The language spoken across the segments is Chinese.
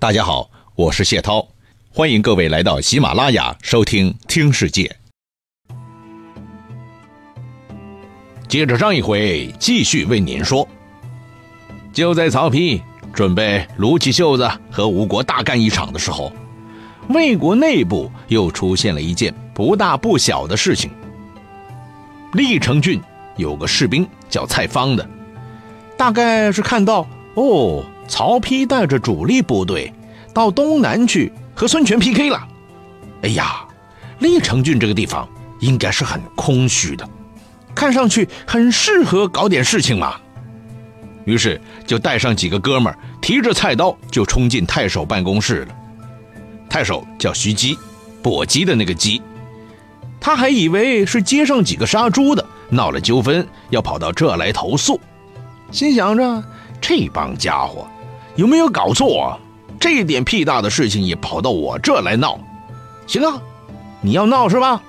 大家好，我是谢涛，欢迎各位来到喜马拉雅收听《听世界》。接着上一回，继续为您说。就在曹丕准备撸起袖子和吴国大干一场的时候，魏国内部又出现了一件不大不小的事情。历城郡有个士兵叫蔡方的，大概是看到哦。曹丕带着主力部队到东南去和孙权 PK 了。哎呀，历城郡这个地方应该是很空虚的，看上去很适合搞点事情嘛。于是就带上几个哥们儿，提着菜刀就冲进太守办公室了。太守叫徐姬，跛鸡的那个鸡。他还以为是街上几个杀猪的闹了纠纷，要跑到这来投诉，心想着这帮家伙。有没有搞错啊？这点屁大的事情也跑到我这来闹？行啊，你要闹是吧？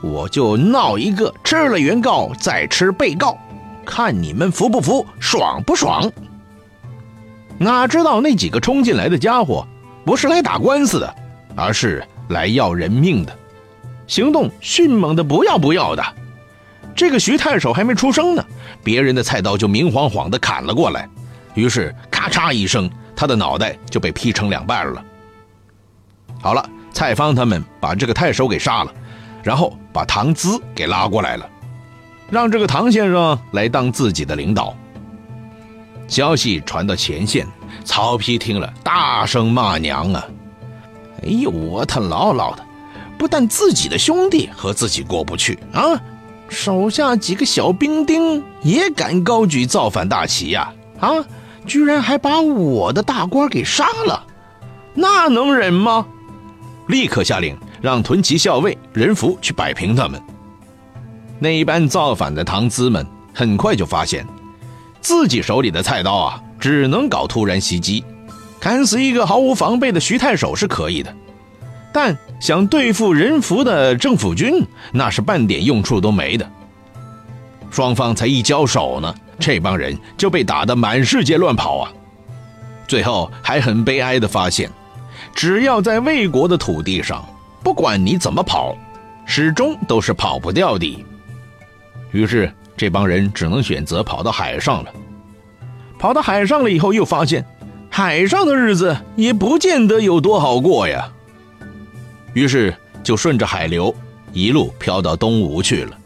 我就闹一个吃了原告再吃被告，看你们服不服，爽不爽？哪知道那几个冲进来的家伙不是来打官司的，而是来要人命的，行动迅猛的不要不要的。这个徐太守还没出声呢，别人的菜刀就明晃晃的砍了过来。于是，咔嚓一声，他的脑袋就被劈成两半了。好了，蔡方他们把这个太守给杀了，然后把唐咨给拉过来了，让这个唐先生来当自己的领导。消息传到前线，曹丕听了，大声骂娘啊！哎呦，我他姥姥的，不但自己的兄弟和自己过不去啊，手下几个小兵丁也敢高举造反大旗呀！啊！居然还把我的大官给杀了，那能忍吗？立刻下令让屯骑校尉任福去摆平他们。那一班造反的唐资们很快就发现，自己手里的菜刀啊，只能搞突然袭击，砍死一个毫无防备的徐太守是可以的，但想对付任福的政府军，那是半点用处都没的。双方才一交手呢。这帮人就被打得满世界乱跑啊！最后还很悲哀的发现，只要在魏国的土地上，不管你怎么跑，始终都是跑不掉的。于是这帮人只能选择跑到海上了。跑到海上了以后，又发现海上的日子也不见得有多好过呀。于是就顺着海流一路飘到东吴去了。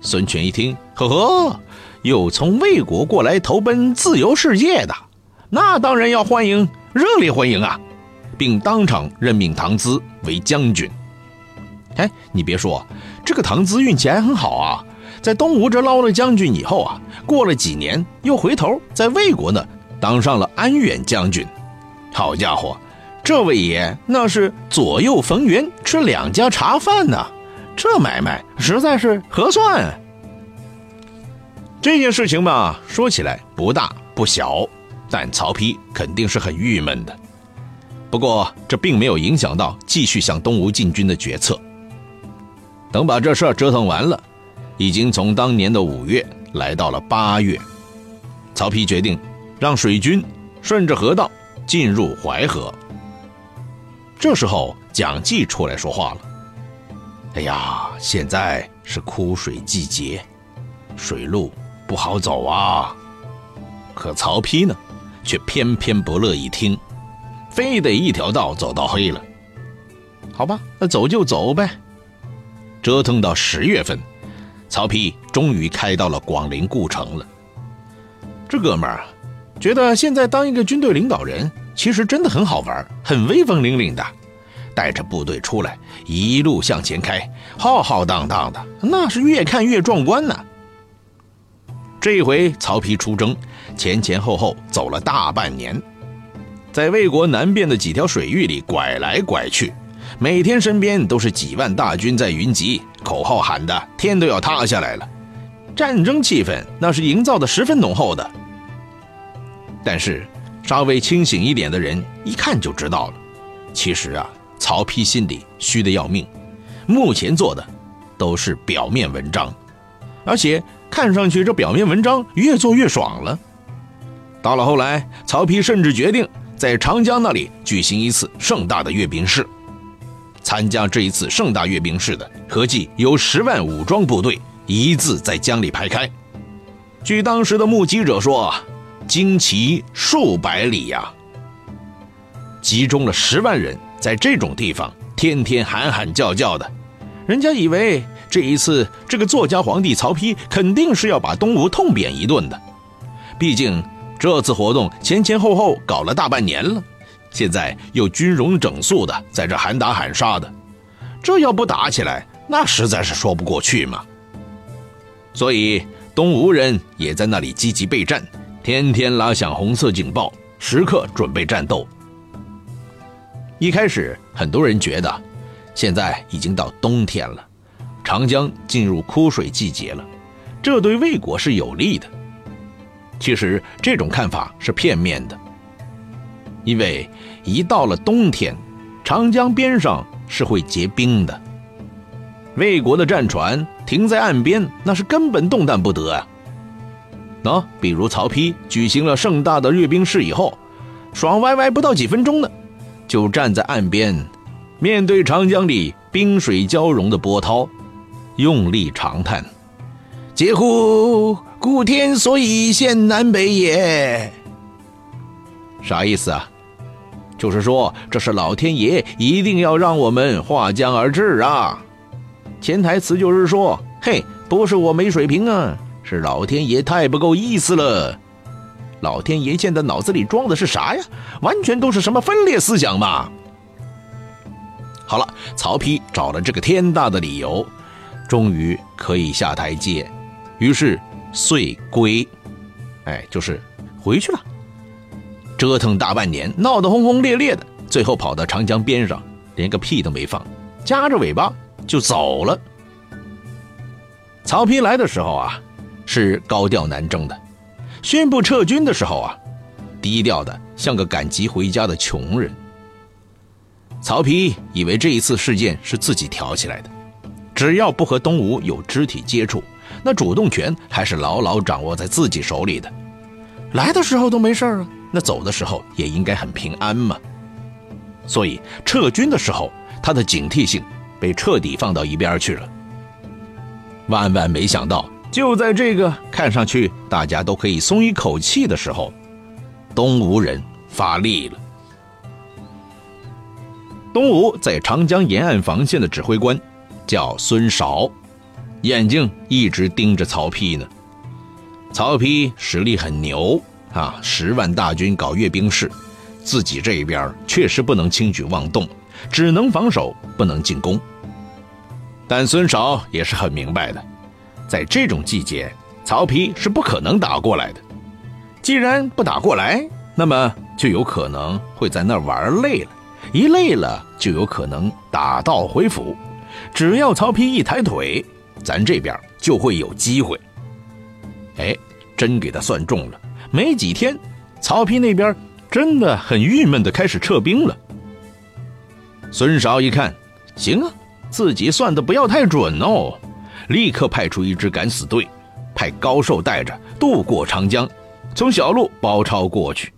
孙权一听，呵呵。又从魏国过来投奔自由世界的，那当然要欢迎，热烈欢迎啊！并当场任命唐咨为将军。哎，你别说，这个唐咨运气还很好啊，在东吴这捞了将军以后啊，过了几年又回头在魏国呢当上了安远将军。好家伙，这位爷那是左右逢源，吃两家茶饭呢，这买卖实在是合算。这件事情嘛，说起来不大不小，但曹丕肯定是很郁闷的。不过这并没有影响到继续向东吴进军的决策。等把这事儿折腾完了，已经从当年的五月来到了八月，曹丕决定让水军顺着河道进入淮河。这时候蒋济出来说话了：“哎呀，现在是枯水季节，水路……”不好走啊！可曹丕呢，却偏偏不乐意听，非得一条道走到黑了。好吧，那走就走呗。折腾到十月份，曹丕终于开到了广陵故城了。这哥们儿啊，觉得现在当一个军队领导人，其实真的很好玩，很威风凛凛的，带着部队出来，一路向前开，浩浩荡荡的，那是越看越壮观呢。这一回曹丕出征，前前后后走了大半年，在魏国南边的几条水域里拐来拐去，每天身边都是几万大军在云集，口号喊的天都要塌下来了，战争气氛那是营造的十分浓厚的。但是稍微清醒一点的人一看就知道了，其实啊，曹丕心里虚的要命，目前做的都是表面文章，而且。看上去这表面文章越做越爽了。到了后来，曹丕甚至决定在长江那里举行一次盛大的阅兵式。参加这一次盛大阅兵式的，合计有十万武装部队，一字在江里排开。据当时的目击者说，旌旗数百里呀，集中了十万人，在这种地方天天喊喊叫叫的，人家以为这一次这个作家皇帝曹丕肯定是要把东吴痛扁一顿的，毕竟这次活动前前后后搞了大半年了。现在又军容整肃的在这喊打喊杀的，这要不打起来，那实在是说不过去嘛。所以东吴人也在那里积极备战，天天拉响红色警报，时刻准备战斗。一开始很多人觉得，现在已经到冬天了，长江进入枯水季节了，这对魏国是有利的。其实这种看法是片面的。因为一到了冬天，长江边上是会结冰的。魏国的战船停在岸边，那是根本动弹不得啊。喏，比如曹丕举行了盛大的阅兵式以后，爽歪歪不到几分钟呢，就站在岸边，面对长江里冰水交融的波涛，用力长叹：“嗟乎！故天所以现南北也。”啥意思啊？就是说，这是老天爷一定要让我们划江而治啊！潜台词就是说，嘿，不是我没水平啊，是老天爷太不够意思了。老天爷现在脑子里装的是啥呀？完全都是什么分裂思想嘛！好了，曹丕找了这个天大的理由，终于可以下台阶，于是遂归，哎，就是回去了。折腾大半年，闹得轰轰烈烈的，最后跑到长江边上，连个屁都没放，夹着尾巴就走了。曹丕来的时候啊，是高调南征的；宣布撤军的时候啊，低调的像个赶集回家的穷人。曹丕以为这一次事件是自己挑起来的，只要不和东吴有肢体接触，那主动权还是牢牢掌握在自己手里的。来的时候都没事啊。那走的时候也应该很平安嘛，所以撤军的时候，他的警惕性被彻底放到一边去了。万万没想到，就在这个看上去大家都可以松一口气的时候，东吴人发力了。东吴在长江沿岸防线的指挥官叫孙韶，眼睛一直盯着曹丕呢。曹丕实力很牛。啊，十万大军搞阅兵式，自己这一边确实不能轻举妄动，只能防守，不能进攻。但孙韶也是很明白的，在这种季节，曹丕是不可能打过来的。既然不打过来，那么就有可能会在那玩累了，一累了就有可能打道回府。只要曹丕一抬腿，咱这边就会有机会。哎，真给他算中了。没几天，曹丕那边真的很郁闷的开始撤兵了。孙韶一看，行啊，自己算的不要太准哦，立刻派出一支敢死队，派高寿带着渡过长江，从小路包抄过去，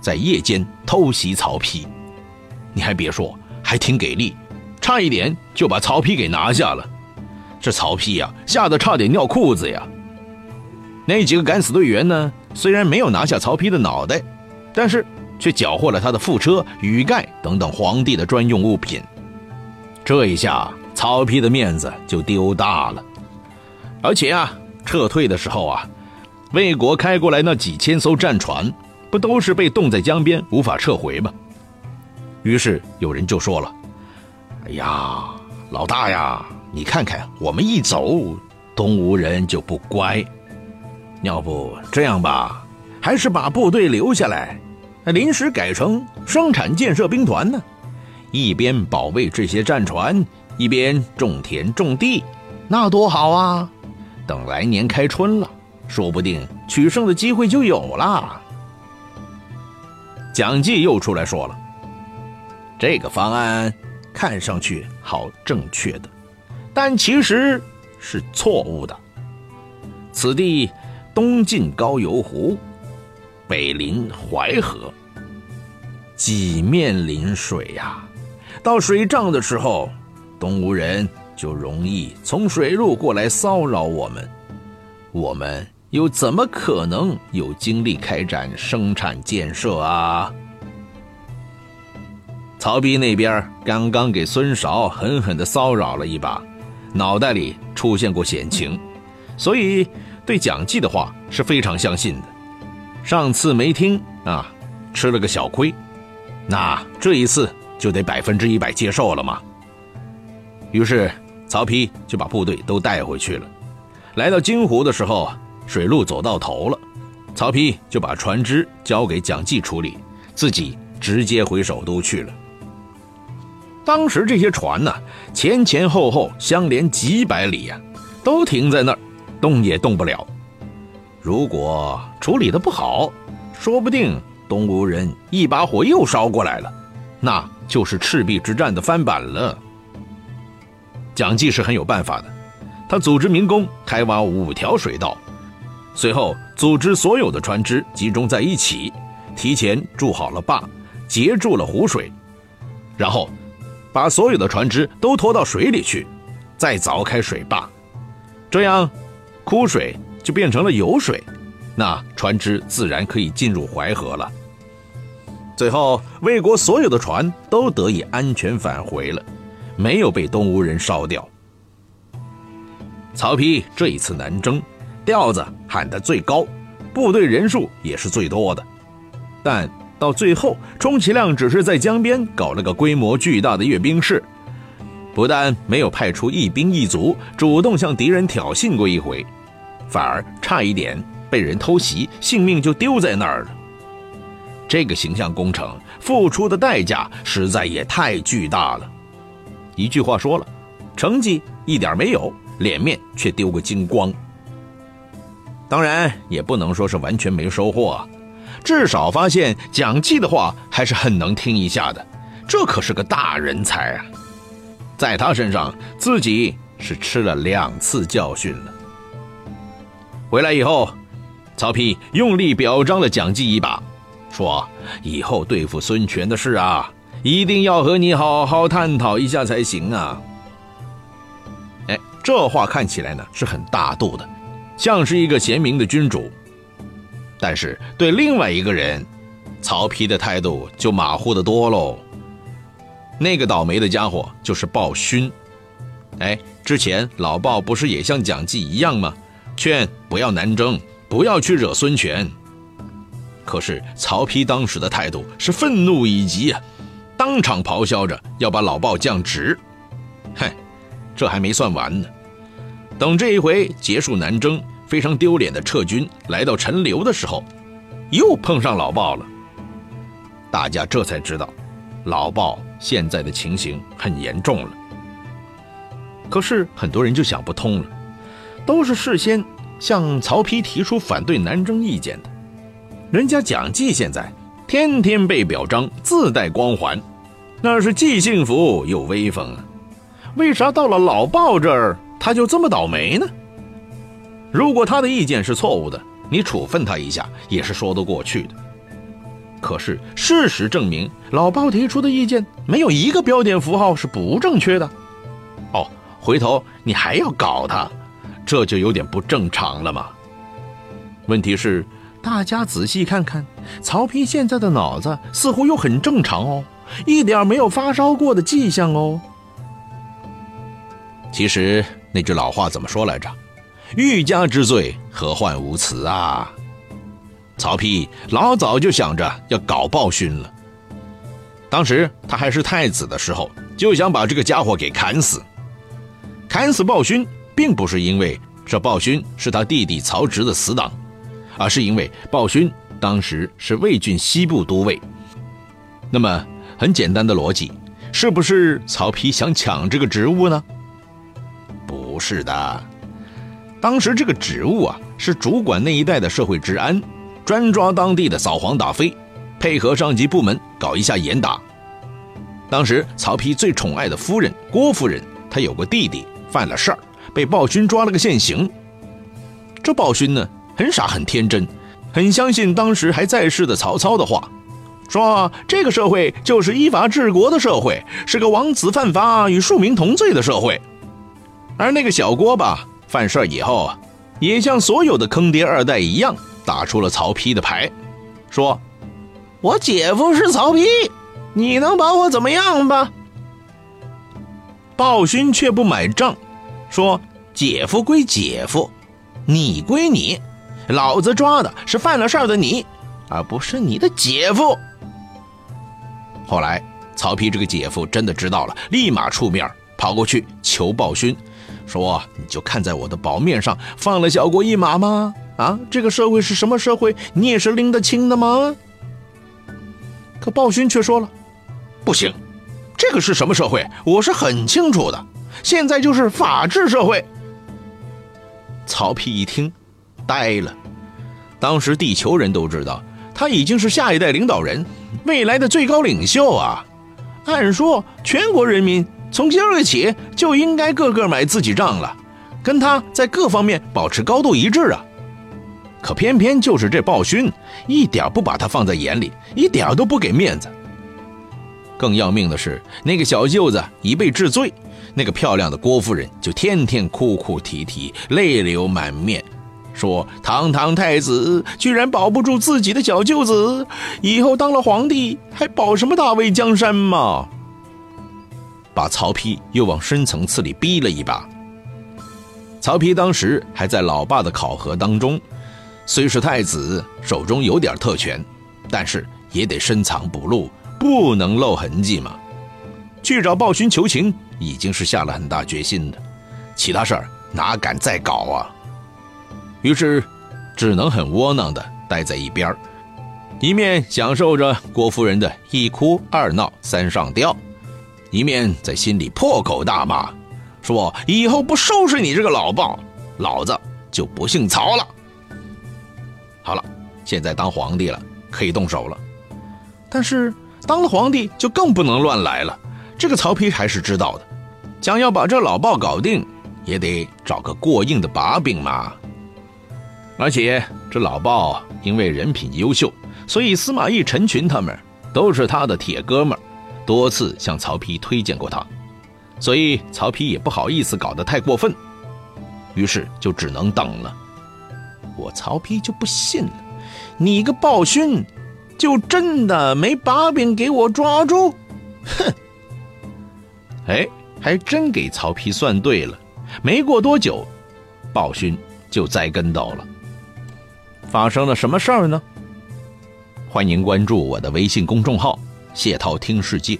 在夜间偷袭曹丕。你还别说，还挺给力，差一点就把曹丕给拿下了。这曹丕呀，吓得差点尿裤子呀。那几个敢死队员呢？虽然没有拿下曹丕的脑袋，但是却缴获了他的副车、羽盖等等皇帝的专用物品。这一下，曹丕的面子就丢大了。而且啊，撤退的时候啊，魏国开过来那几千艘战船，不都是被冻在江边，无法撤回吗？于是有人就说了：“哎呀，老大呀，你看看我们一走，东吴人就不乖。”要不这样吧，还是把部队留下来，临时改成生产建设兵团呢，一边保卫这些战船，一边种田种地，那多好啊！等来年开春了，说不定取胜的机会就有了。蒋济又出来说了，这个方案看上去好正确的，但其实是错误的。此地。东晋高邮湖，北临淮河，几面临水呀。到水涨的时候，东吴人就容易从水路过来骚扰我们，我们又怎么可能有精力开展生产建设啊？曹丕那边刚刚给孙韶狠狠地骚扰了一把，脑袋里出现过险情，所以对蒋济的话是非常相信的。上次没听啊，吃了个小亏，那这一次就得百分之一百接受了嘛。于是曹丕就把部队都带回去了。来到金湖的时候，水路走到头了，曹丕就把船只交给蒋济处理，自己直接回首都去了。当时这些船呢，前前后后相连几百里呀，都停在那儿，动也动不了。如果处理的不好，说不定东吴人一把火又烧过来了，那就是赤壁之战的翻版了。蒋济是很有办法的，他组织民工开挖五条水道，随后组织所有的船只集中在一起，提前筑好了坝，截住了湖水，然后把所有的船只都拖到水里去，再凿开水坝，这样枯水。就变成了油水，那船只自然可以进入淮河了。最后，魏国所有的船都得以安全返回了，没有被东吴人烧掉。曹丕这一次南征，调子喊得最高，部队人数也是最多的，但到最后，充其量只是在江边搞了个规模巨大的阅兵式，不但没有派出一兵一卒主动向敌人挑衅过一回。反而差一点被人偷袭，性命就丢在那儿了。这个形象工程付出的代价实在也太巨大了。一句话说了，成绩一点没有，脸面却丢个精光。当然也不能说是完全没收获，至少发现蒋济的话还是很能听一下的。这可是个大人才啊，在他身上自己是吃了两次教训了。回来以后，曹丕用力表彰了蒋济一把，说：“以后对付孙权的事啊，一定要和你好好探讨一下才行啊。”哎，这话看起来呢是很大度的，像是一个贤明的君主。但是对另外一个人，曹丕的态度就马虎的多喽。那个倒霉的家伙就是鲍勋。哎，之前老鲍不是也像蒋济一样吗？劝不要南征，不要去惹孙权。可是曹丕当时的态度是愤怒以极啊，当场咆哮着要把老鲍降职。哼，这还没算完呢。等这一回结束南征，非常丢脸的撤军来到陈留的时候，又碰上老鲍了。大家这才知道，老鲍现在的情形很严重了。可是很多人就想不通了。都是事先向曹丕提出反对南征意见的，人家蒋济现在天天被表彰，自带光环，那是既幸福又威风啊！为啥到了老鲍这儿他就这么倒霉呢？如果他的意见是错误的，你处分他一下也是说得过去的。可是事实证明，老鲍提出的意见没有一个标点符号是不正确的。哦，回头你还要搞他？这就有点不正常了嘛。问题是，大家仔细看看，曹丕现在的脑子似乎又很正常哦，一点没有发烧过的迹象哦。其实那句老话怎么说来着？“欲加之罪，何患无辞啊！”曹丕老早就想着要搞鲍勋了。当时他还是太子的时候，就想把这个家伙给砍死，砍死鲍勋。并不是因为这鲍勋是他弟弟曹植的死党，而是因为鲍勋当时是魏郡西部都尉。那么很简单的逻辑，是不是曹丕想抢这个职务呢？不是的，当时这个职务啊是主管那一带的社会治安，专抓当地的扫黄打非，配合上级部门搞一下严打。当时曹丕最宠爱的夫人郭夫人，她有个弟弟犯了事儿。被暴君抓了个现行，这暴君呢很傻很天真，很相信当时还在世的曹操的话，说这个社会就是依法治国的社会，是个王子犯法与庶民同罪的社会。而那个小郭吧，犯事以后，也像所有的坑爹二代一样，打出了曹丕的牌，说：“我姐夫是曹丕，你能把我怎么样吧？”鲍勋却不买账，说：“姐夫归姐夫，你归你，老子抓的是犯了事儿的你，而不是你的姐夫。”后来，曹丕这个姐夫真的知道了，立马出面跑过去求鲍勋，说：“你就看在我的薄面上，放了小国一马吗？啊，这个社会是什么社会，你也是拎得清的吗？”可鲍勋却说了：“不行。”这个是什么社会？我是很清楚的。现在就是法治社会。曹丕一听，呆了。当时地球人都知道，他已经是下一代领导人，未来的最高领袖啊。按说，全国人民从今儿起就应该个个买自己账了，跟他在各方面保持高度一致啊。可偏偏就是这鲍勋，一点不把他放在眼里，一点都不给面子。更要命的是，那个小舅子一被治罪，那个漂亮的郭夫人就天天哭哭啼啼，泪流满面，说：“堂堂太子居然保不住自己的小舅子，以后当了皇帝还保什么大魏江山嘛？”把曹丕又往深层次里逼了一把。曹丕当时还在老爸的考核当中，虽是太子，手中有点特权，但是也得深藏不露。不能露痕迹嘛？去找鲍勋求情，已经是下了很大决心的，其他事儿哪敢再搞啊？于是，只能很窝囊的待在一边儿一面享受着郭夫人的一哭二闹三上吊，一面在心里破口大骂，说以后不收拾你这个老鲍，老子就不姓曹了。好了，现在当皇帝了，可以动手了，但是。当了皇帝就更不能乱来了，这个曹丕还是知道的。想要把这老鲍搞定，也得找个过硬的把柄嘛。而且这老鲍因为人品优秀，所以司马懿、陈群他们都是他的铁哥们，多次向曹丕推荐过他，所以曹丕也不好意思搞得太过分，于是就只能等了。我曹丕就不信了，你个暴勋！就真的没把柄给我抓住？哼！哎，还真给曹丕算对了。没过多久，暴勋就栽跟斗了。发生了什么事儿呢？欢迎关注我的微信公众号“谢涛听世界”，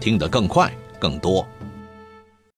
听得更快更多。